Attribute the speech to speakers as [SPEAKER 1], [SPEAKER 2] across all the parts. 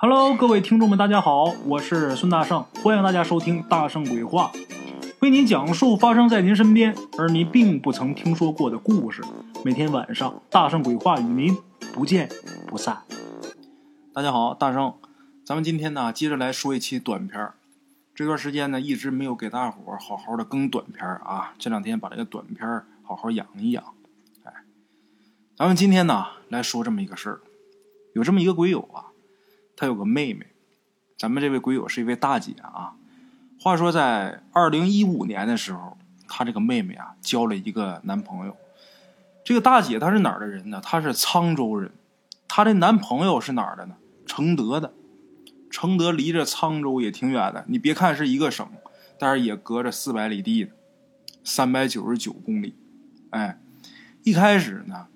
[SPEAKER 1] Hello，各位听众们，大家好，我是孙大圣，欢迎大家收听《大圣鬼话》，为您讲述发生在您身边而您并不曾听说过的故事。每天晚上，《大圣鬼话》与您不见不散。大家好，大圣，咱们今天呢，接着来说一期短片儿。这段时间呢，一直没有给大伙儿好好的更短片儿啊，这两天把这个短片儿好好养一养。哎，咱们今天呢，来说这么一个事儿，有这么一个鬼友啊。他有个妹妹，咱们这位鬼友是一位大姐啊。话说在二零一五年的时候，她这个妹妹啊交了一个男朋友。这个大姐她是哪儿的人呢？她是沧州人。她的男朋友是哪儿的呢？承德的。承德离着沧州也挺远的。你别看是一个省，但是也隔着四百里地，三百九十九公里。哎，一开始呢，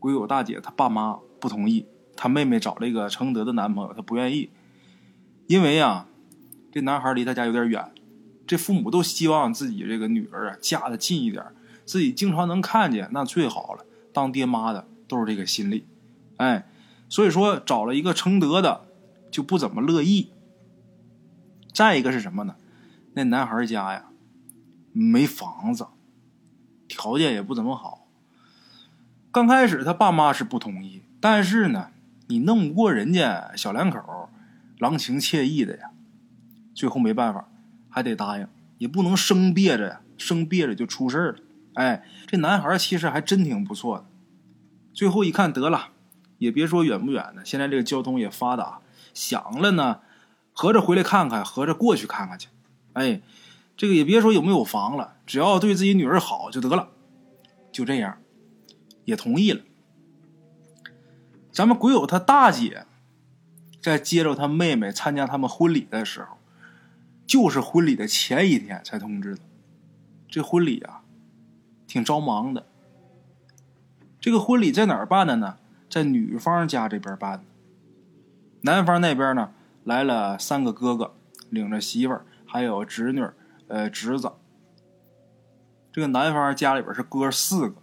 [SPEAKER 1] 鬼友大姐她爸妈不同意。他妹妹找了一个承德的男朋友，他不愿意，因为啊，这男孩离他家有点远，这父母都希望自己这个女儿啊嫁的近一点，自己经常能看见那最好了。当爹妈的都是这个心理，哎，所以说找了一个承德的就不怎么乐意。再一个是什么呢？那男孩家呀没房子，条件也不怎么好。刚开始他爸妈是不同意，但是呢。你弄不过人家小两口，郎情妾意的呀，最后没办法，还得答应，也不能生憋着呀，生憋着就出事儿了。哎，这男孩其实还真挺不错的。最后一看，得了，也别说远不远的，现在这个交通也发达，想了呢，合着回来看看，合着过去看看去。哎，这个也别说有没有房了，只要对自己女儿好就得了，就这样，也同意了。咱们鬼友他大姐，在接着他妹妹参加他们婚礼的时候，就是婚礼的前一天才通知的。这婚礼啊，挺着忙的。这个婚礼在哪儿办的呢？在女方家这边办的。男方那边呢，来了三个哥哥，领着媳妇儿，还有侄女、呃侄子。这个男方家里边是哥四个，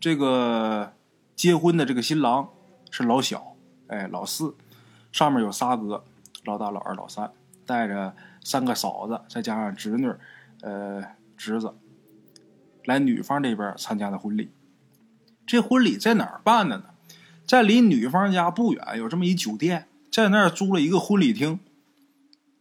[SPEAKER 1] 这个。结婚的这个新郎是老小，哎，老四，上面有仨哥，老大、老二、老三，带着三个嫂子，再加上侄女，呃，侄子，来女方这边参加的婚礼。这婚礼在哪儿办的呢？在离女方家不远有这么一酒店，在那儿租了一个婚礼厅，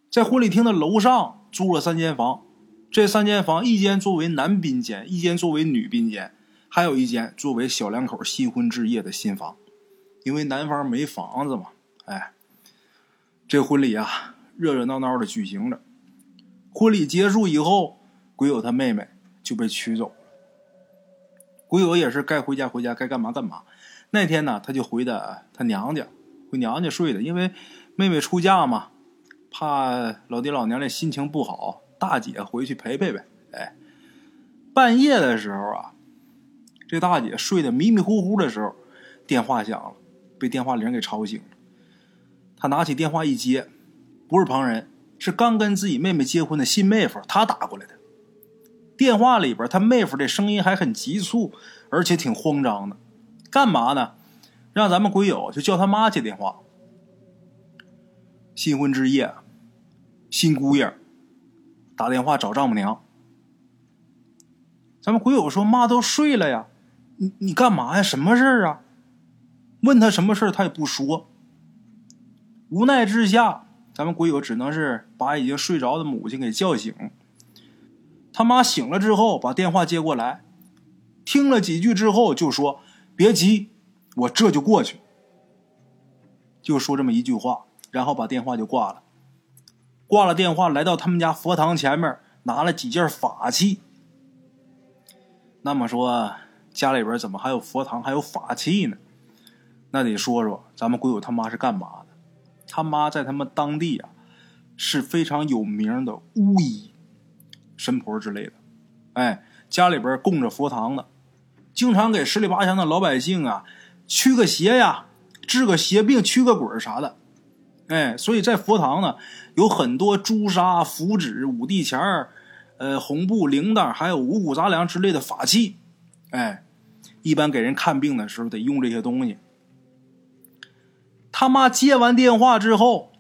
[SPEAKER 1] 在婚礼厅的楼上租了三间房，这三间房一间作为男宾间，一间作为女宾间。还有一间作为小两口新婚之夜的新房，因为男方没房子嘛，哎，这婚礼啊热热闹闹的举行着。婚礼结束以后，鬼友他妹妹就被娶走了。鬼友也是该回家回家，该干嘛干嘛。那天呢，他就回的他娘家，回娘家睡的，因为妹妹出嫁嘛，怕老爹老娘的心情不好，大姐回去陪陪呗。哎，半夜的时候啊。这大姐睡得迷迷糊糊的时候，电话响了，被电话铃给吵醒了。他拿起电话一接，不是旁人，是刚跟自己妹妹结婚的新妹夫，他打过来的。电话里边，他妹夫这声音还很急促，而且挺慌张的。干嘛呢？让咱们鬼友就叫他妈接电话。新婚之夜，新姑爷打电话找丈母娘。咱们鬼友说：“妈都睡了呀。”你你干嘛呀？什么事儿啊？问他什么事，他也不说。无奈之下，咱们鬼友只能是把已经睡着的母亲给叫醒。他妈醒了之后，把电话接过来，听了几句之后，就说：“别急，我这就过去。”就说这么一句话，然后把电话就挂了。挂了电话，来到他们家佛堂前面，拿了几件法器。那么说。家里边怎么还有佛堂，还有法器呢？那得说说咱们鬼友他妈是干嘛的？他妈在他们当地啊是非常有名的巫医、神婆之类的。哎，家里边供着佛堂的，经常给十里八乡的老百姓啊驱个邪呀、治个邪病、驱个鬼啥的。哎，所以在佛堂呢有很多朱砂、符纸、五帝钱儿、呃红布、铃铛，还有五谷杂粮之类的法器。哎。一般给人看病的时候得用这些东西。他妈接完电话之后，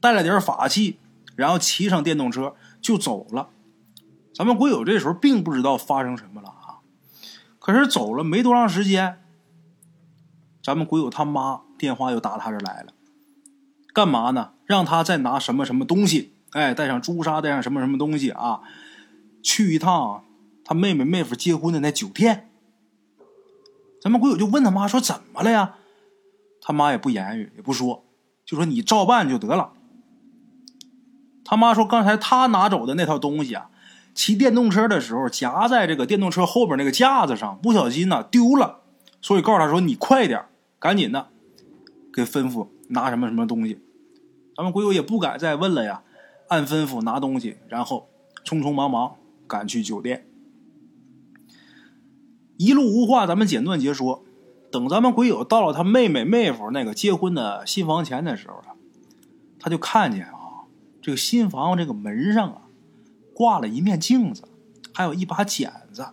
[SPEAKER 1] 带了点法器，然后骑上电动车就走了。咱们鬼友这时候并不知道发生什么了啊，可是走了没多长时间，咱们鬼友他妈电话又打他这来了，干嘛呢？让他再拿什么什么东西，哎，带上朱砂，带上什么什么东西啊，去一趟他妹妹妹夫结婚的那酒店。咱们鬼友就问他妈说：“怎么了呀？”他妈也不言语，也不说，就说：“你照办就得了。”他妈说：“刚才他拿走的那套东西啊，骑电动车的时候夹在这个电动车后边那个架子上，不小心呢丢了，所以告诉他说：‘你快点，赶紧的，给吩咐拿什么什么东西。’咱们鬼友也不敢再问了呀，按吩咐拿东西，然后匆匆忙忙赶去酒店。一路无话，咱们简短截说。等咱们鬼友到了他妹妹妹夫那个结婚的新房前的时候啊，他就看见啊，这个新房这个门上啊，挂了一面镜子，还有一把剪子。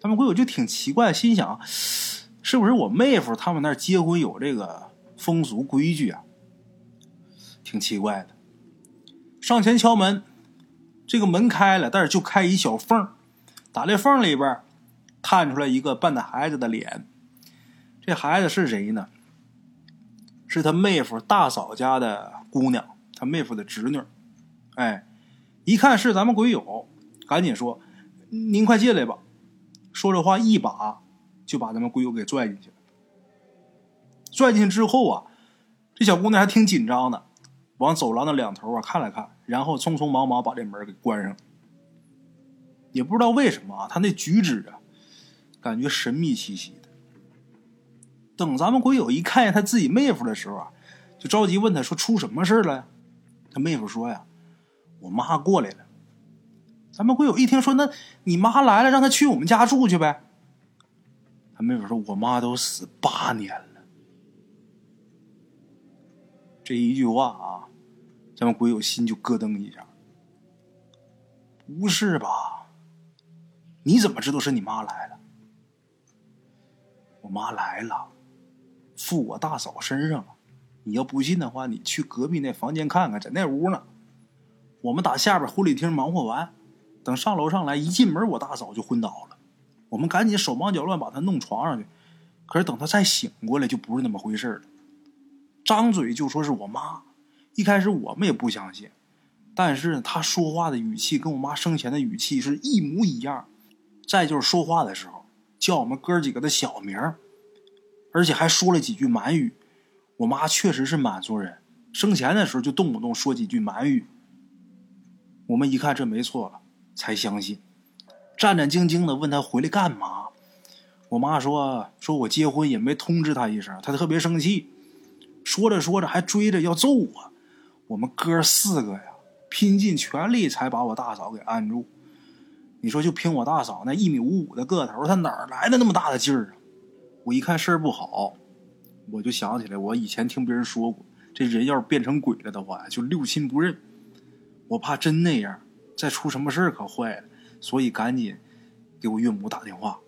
[SPEAKER 1] 咱们鬼友就挺奇怪，心想，是不是我妹夫他们那结婚有这个风俗规矩啊？挺奇怪的。上前敲门，这个门开了，但是就开一小缝打这缝里边。探出来一个半大孩子的脸，这孩子是谁呢？是他妹夫大嫂家的姑娘，他妹夫的侄女。哎，一看是咱们鬼友，赶紧说：“您快进来吧。”说这话一把就把咱们鬼友给拽进去了。拽进去之后啊，这小姑娘还挺紧张的，往走廊的两头啊看了看，然后匆匆忙忙把这门给关上。也不知道为什么啊，他那举止啊。感觉神秘兮兮。等咱们鬼友一看见他自己妹夫的时候啊，就着急问他说：“出什么事了呀？”他妹夫说：“呀，我妈过来了。”咱们鬼友一听说：“那你妈来了，让她去我们家住去呗。”他妹夫说：“我妈都死八年了。”这一句话啊，咱们鬼友心就咯噔一下。不是吧？你怎么知道是你妈来了？我妈来了，附我大嫂身上了。你要不信的话，你去隔壁那房间看看，在那屋呢。我们打下边婚礼厅忙活完，等上楼上来，一进门我大嫂就昏倒了。我们赶紧手忙脚乱把她弄床上去，可是等她再醒过来，就不是那么回事了。张嘴就说是我妈，一开始我们也不相信，但是她说话的语气跟我妈生前的语气是一模一样。再就是说话的时候。叫我们哥几个的小名而且还说了几句满语。我妈确实是满族人，生前的时候就动不动说几句满语。我们一看这没错了，才相信，战战兢兢的问他回来干嘛。我妈说：“说我结婚也没通知他一声，他特别生气。说着说着还追着要揍我。我们哥四个呀，拼尽全力才把我大嫂给按住。”你说就凭我大嫂那一米五五的个头，她哪来的那么大的劲儿啊？我一看事儿不好，我就想起来，我以前听别人说过，这人要是变成鬼了的话，就六亲不认。我怕真那样，再出什么事儿可坏了，所以赶紧给我岳母打电话。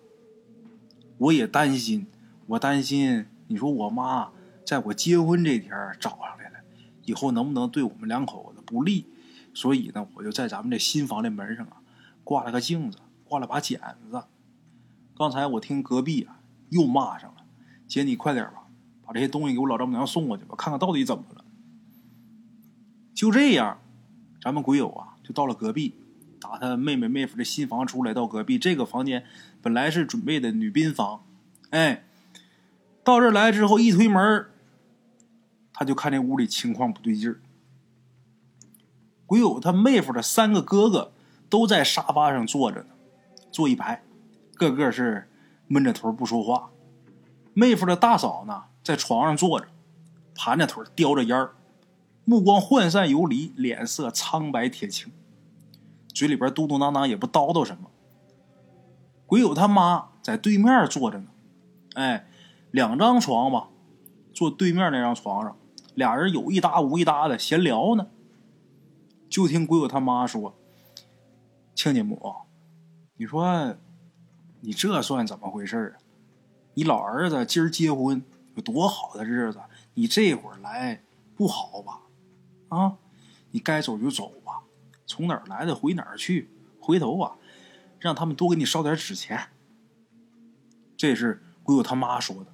[SPEAKER 1] 我也担心，我担心你说我妈在我结婚这天找上来了，以后能不能对我们两口子不利？所以呢，我就在咱们这新房的门上啊。挂了个镜子，挂了把剪子。刚才我听隔壁啊又骂上了：“姐，你快点吧，把这些东西给我老丈母娘送过去吧，看看到底怎么了。”就这样，咱们鬼友啊就到了隔壁，打他妹妹妹夫的新房出来，到隔壁这个房间本来是准备的女宾房，哎，到这来之后一推门，他就看这屋里情况不对劲儿。鬼友他妹夫的三个哥哥。都在沙发上坐着呢，坐一排，个个是闷着头不说话。妹夫的大嫂呢，在床上坐着，盘着腿叼着烟儿，目光涣散游离，脸色苍白铁青，嘴里边嘟嘟囔囔也不叨叨什么。鬼友他妈在对面坐着呢，哎，两张床吧，坐对面那张床上，俩人有一搭无一搭的闲聊呢。就听鬼友他妈说。亲家母，你说，你这算怎么回事啊？你老儿子今儿结婚，有多好的日子？你这会儿来不好吧？啊，你该走就走吧，从哪儿来的回哪儿去。回头啊，让他们多给你烧点纸钱。这是鬼友他妈说的。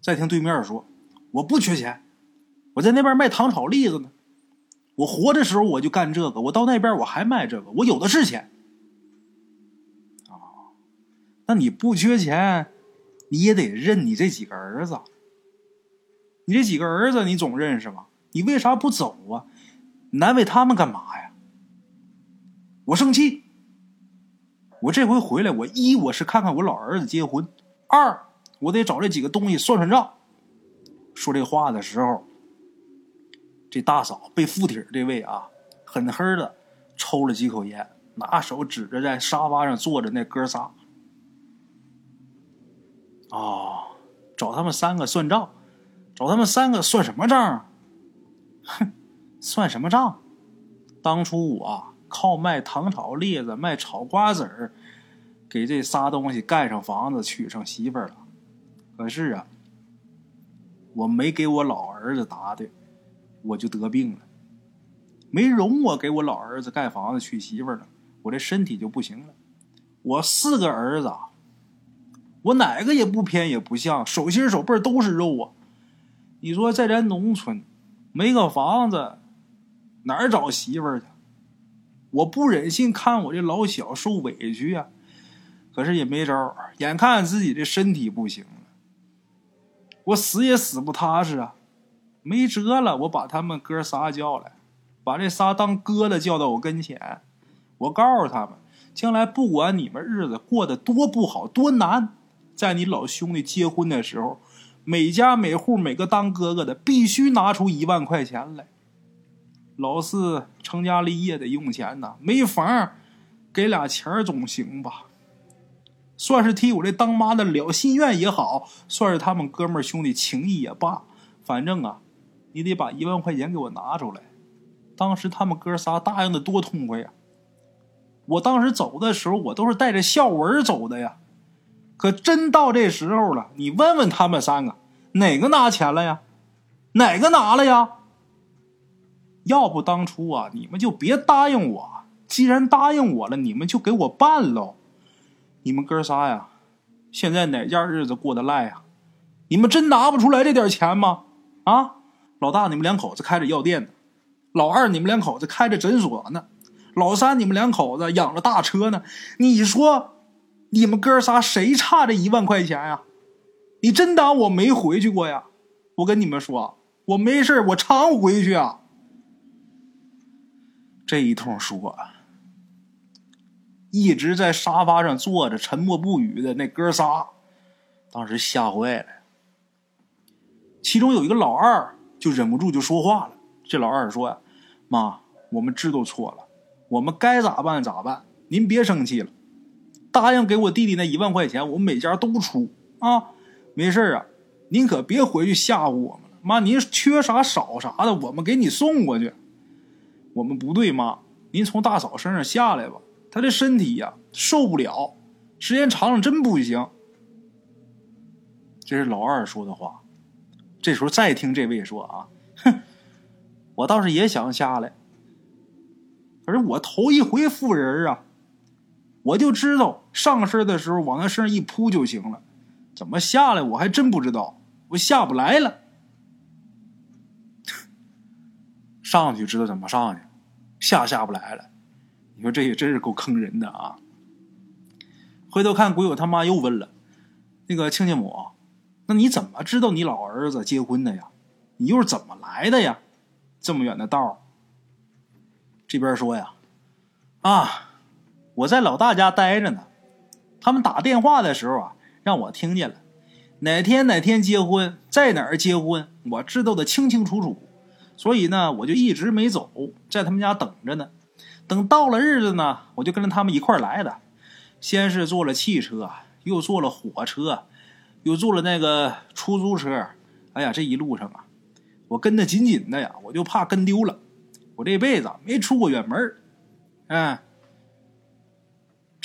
[SPEAKER 1] 再听对面说，我不缺钱，我在那边卖糖炒栗子呢。我活的时候我就干这个，我到那边我还卖这个，我有的是钱。那你不缺钱，你也得认你这几个儿子。你这几个儿子你总认识吧？你为啥不走啊？难为他们干嘛呀？我生气。我这回回来，我一我是看看我老儿子结婚，二我得找这几个东西算算账。说这话的时候。这大嫂被附体这位啊，狠狠的抽了几口烟，拿手指着在沙发上坐着那哥仨。啊，找他们三个算账，找他们三个算什么账？哼，算什么账？当初我靠卖糖炒栗子、卖炒瓜子儿，给这仨东西盖上房子、娶上媳妇儿了。可是啊，我没给我老儿子答对。我就得病了，没容我给我老儿子盖房子娶媳妇儿了，我这身体就不行了。我四个儿子，我哪个也不偏也不向，手心手背都是肉啊！你说在咱农村，没个房子，哪儿找媳妇去？我不忍心看我这老小受委屈呀，可是也没招眼看自己的身体不行了，我死也死不踏实啊！没辙了，我把他们哥仨叫来，把这仨当哥的叫到我跟前。我告诉他们，将来不管你们日子过得多不好、多难，在你老兄弟结婚的时候，每家每户每个当哥哥的必须拿出一万块钱来。老四成家立业得用钱呐，没房，给俩钱总行吧？算是替我这当妈的了心愿也好，算是他们哥们兄弟情谊也罢，反正啊。你得把一万块钱给我拿出来。当时他们哥仨答应的多痛快呀！我当时走的时候，我都是带着笑纹走的呀。可真到这时候了，你问问他们三个，哪个拿钱了呀？哪个拿了呀？要不当初啊，你们就别答应我。既然答应我了，你们就给我办喽。你们哥仨呀，现在哪家日子过得赖呀？你们真拿不出来这点钱吗？啊？老大，你们两口子开着药店呢；老二，你们两口子开着诊所呢；老三，你们两口子养着大车呢。你说，你们哥仨谁差这一万块钱呀？你真当我没回去过呀？我跟你们说，我没事我常回去啊。这一通说，一直在沙发上坐着沉默不语的那哥仨，当时吓坏了。其中有一个老二。就忍不住就说话了。这老二说：“呀，妈，我们知道错了，我们该咋办咋办。您别生气了，答应给我弟弟那一万块钱，我们每家都出啊。没事啊，您可别回去吓唬我们了。妈，您缺啥少啥的，我们给你送过去。我们不对，妈，您从大嫂身上下来吧。她这身体呀，受不了，时间长了真不行。”这是老二说的话。这时候再听这位说啊，哼，我倒是也想下来，可是我头一回负人啊，我就知道上身的时候往他身上一扑就行了，怎么下来我还真不知道，我下不来了。上去知道怎么上去，下下不来了。你说这也真是够坑人的啊！回头看鬼友他妈又问了，那个亲家母。那你怎么知道你老儿子结婚的呀？你又是怎么来的呀？这么远的道这边说呀，啊，我在老大家待着呢。他们打电话的时候啊，让我听见了，哪天哪天结婚，在哪儿结婚，我知道的清清楚楚。所以呢，我就一直没走，在他们家等着呢。等到了日子呢，我就跟着他们一块来的。先是坐了汽车，又坐了火车。又坐了那个出租车，哎呀，这一路上啊，我跟的紧紧的呀，我就怕跟丢了。我这辈子没出过远门哎，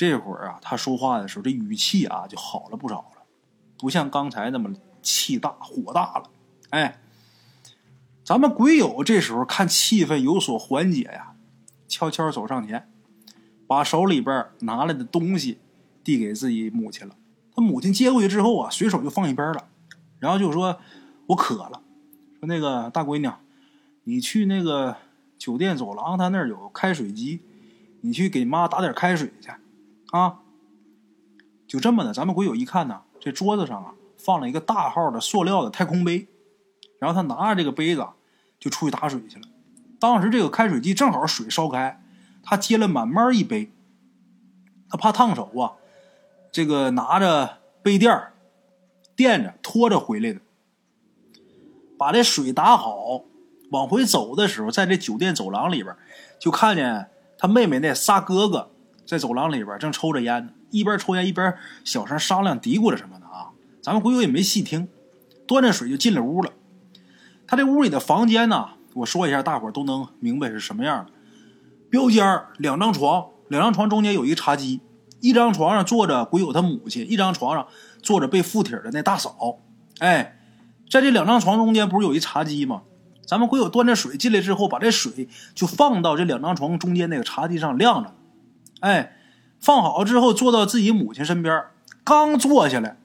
[SPEAKER 1] 这会儿啊，他说话的时候，这语气啊就好了不少了，不像刚才那么气大火大了。哎，咱们鬼友这时候看气氛有所缓解呀，悄悄走上前，把手里边拿来的东西递给自己母亲了。他母亲接过去之后啊，随手就放一边了，然后就说：“我渴了。”说那个大闺女，你去那个酒店走廊，他那儿有开水机，你去给妈打点开水去，啊。就这么的，咱们鬼友一看呢，这桌子上啊放了一个大号的塑料的太空杯，然后他拿着这个杯子就出去打水去了。当时这个开水机正好水烧开，他接了满满一杯，他怕烫手啊。这个拿着杯垫垫着拖着回来的，把这水打好，往回走的时候，在这酒店走廊里边，就看见他妹妹那仨哥哥在走廊里边正抽着烟呢，一边抽烟一边小声商量嘀咕着什么的啊。咱们鬼友也没细听，端着水就进了屋了。他这屋里的房间呢，我说一下，大伙都能明白是什么样的。标间两张床，两张床中间有一个茶几。一张床上坐着鬼友他母亲，一张床上坐着被附体的那大嫂。哎，在这两张床中间不是有一茶几吗？咱们鬼友端着水进来之后，把这水就放到这两张床中间那个茶几上晾着。哎，放好之后，坐到自己母亲身边，刚坐下来，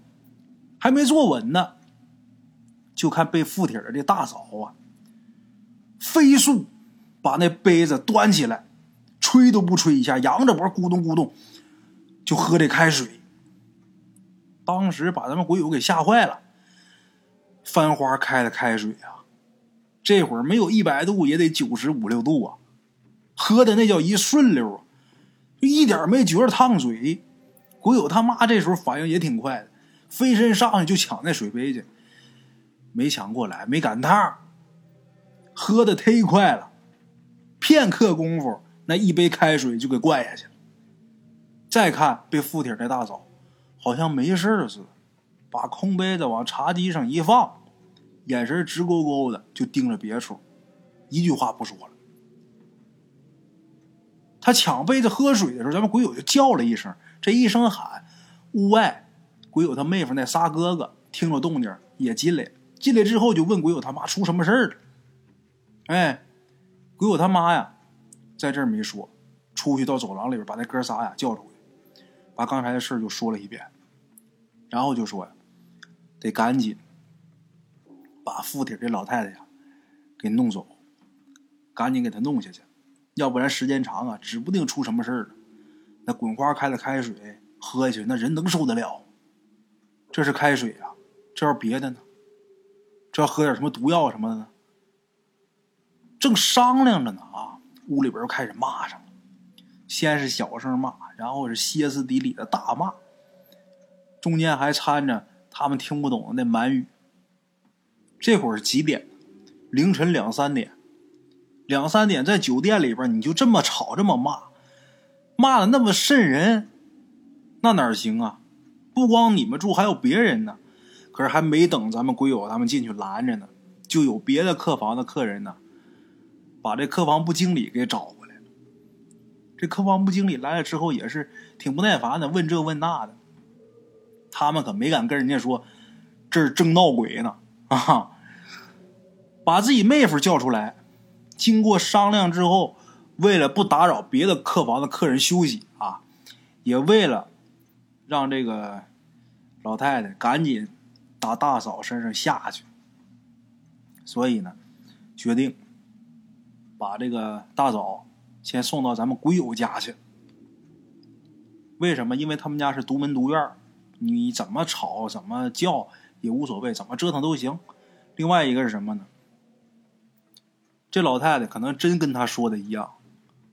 [SPEAKER 1] 还没坐稳呢，就看被附体的这大嫂啊，飞速把那杯子端起来，吹都不吹一下，扬着脖咕咚咕咚。就喝这开水，当时把咱们鬼友给吓坏了。翻花开的开水啊，这会儿没有一百度也得九十五六度啊，喝的那叫一顺溜啊，一点没觉着烫嘴。鬼友他妈这时候反应也挺快的，飞身上去就抢那水杯去，没抢过来，没赶趟，喝的忒快了，片刻功夫，那一杯开水就给灌下去了。再看被附体的大嫂，好像没事似的，把空杯子往茶几上一放，眼神直勾勾的就盯着别处，一句话不说了。他抢杯子喝水的时候，咱们鬼友就叫了一声，这一声喊，屋外鬼友他妹夫那仨哥哥听着动静也进来。进来之后就问鬼友他妈出什么事了。哎，鬼友他妈呀，在这儿没说，出去到走廊里边把那哥仨呀叫出去。把刚才的事就说了一遍，然后就说呀，得赶紧把附体这老太太呀给弄走，赶紧给他弄下去，要不然时间长啊，指不定出什么事儿那滚花开的开水喝下去，那人能受得了？这是开水啊，这要别的呢？这要喝点什么毒药什么的呢？正商量着呢啊，屋里边又开始骂上了。先是小声骂，然后是歇斯底里的大骂，中间还掺着他们听不懂的那满语。这会儿几点？凌晨两三点。两三点在酒店里边，你就这么吵这么骂，骂的那么瘆人，那哪行啊？不光你们住，还有别人呢。可是还没等咱们鬼友他们进去拦着呢，就有别的客房的客人呢，把这客房部经理给找过来了。这客房部经理来了之后也是挺不耐烦的，问这问那的。他们可没敢跟人家说，这儿正闹鬼呢啊！把自己妹夫叫出来，经过商量之后，为了不打扰别的客房的客人休息啊，也为了让这个老太太赶紧打大嫂身上下去，所以呢，决定把这个大嫂。先送到咱们鬼友家去。为什么？因为他们家是独门独院你怎么吵怎么叫也无所谓，怎么折腾都行。另外一个是什么呢？这老太太可能真跟他说的一样，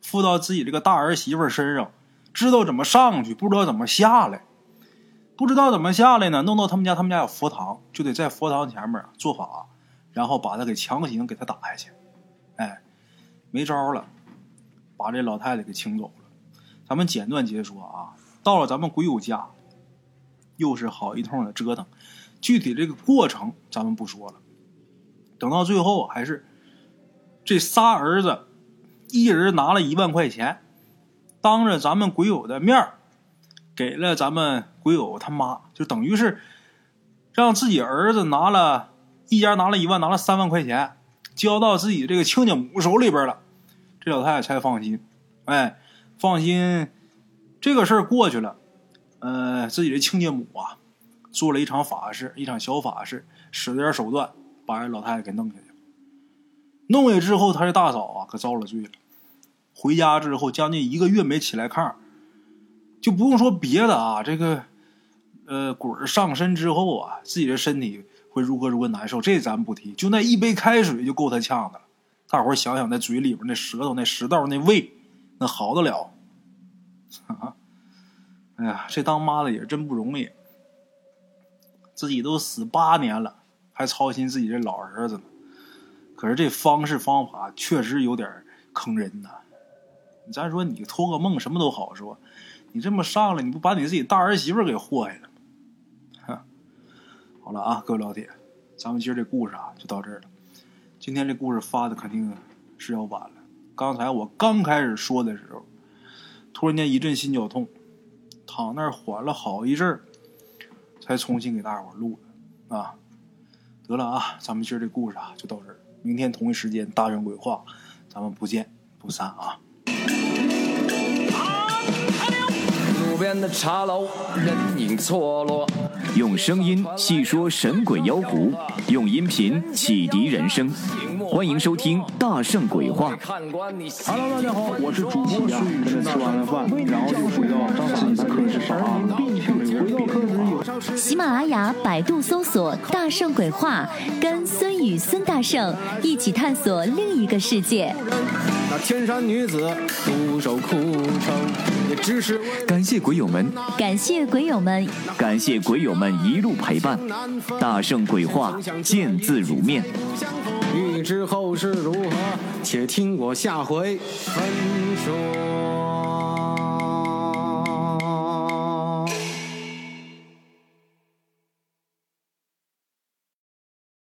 [SPEAKER 1] 附到自己这个大儿媳妇身上，知道怎么上去，不知道怎么下来，不知道怎么下来呢？弄到他们家，他们家有佛堂，就得在佛堂前面做法，然后把他给强行给他打下去。哎，没招了。把这老太太给请走了，咱们简短截说啊。到了咱们鬼友家，又是好一通的折腾。具体这个过程咱们不说了。等到最后，还是这仨儿子一人拿了一万块钱，当着咱们鬼友的面给了咱们鬼友他妈，就等于是让自己儿子拿了一家拿了一万，拿了三万块钱，交到自己这个亲家母手里边了，这老太太才放心。哎，放心，这个事儿过去了。呃，自己的亲家母啊，做了一场法事，一场小法事，使了点手段，把这老太太给弄下去。弄下之后，他这大嫂啊，可遭了罪了。回家之后，将近一个月没起来炕，就不用说别的啊，这个。呃，鬼上身之后啊，自己的身体会如何如何难受，这咱不提。就那一杯开水就够他呛的了。大伙想想，那嘴里边那舌头、那食道、那胃，那好得了？啊！哎呀，这当妈的也真不容易。自己都死八年了，还操心自己这老儿子呢。可是这方式方法确实有点坑人呐。咱说你托个梦什么都好说，你这么上来，你不把你自己大儿媳妇给祸害了？好了啊，各位老铁，咱们今儿这故事啊就到这儿了。今天这故事发的肯定是要晚了。刚才我刚开始说的时候，突然间一阵心绞痛，躺那儿缓了好一阵儿，才重新给大伙录的啊。得了啊，咱们今儿这故事啊就到这儿。明天同一时间大圣鬼话，咱们不见不散啊。
[SPEAKER 2] 路边的茶楼，人影错落。用声音细说神鬼妖狐，用音频启迪人生。欢迎收听《大圣鬼话》。
[SPEAKER 1] Hello，大家好，我是主播孙宇。吃完了饭，然后就回到自己的课室上啊。回到课室
[SPEAKER 3] 有喜马拉雅、百度搜索“大圣鬼话”，跟孙宇、孙大圣一起探索另一个世界。
[SPEAKER 2] 那天山女子独守枯城。也只是感谢鬼友们，
[SPEAKER 3] 感谢鬼友们，
[SPEAKER 2] 感谢鬼友们一路陪伴。大圣鬼话，见字如面。欲知后事如何，且听我下回分说。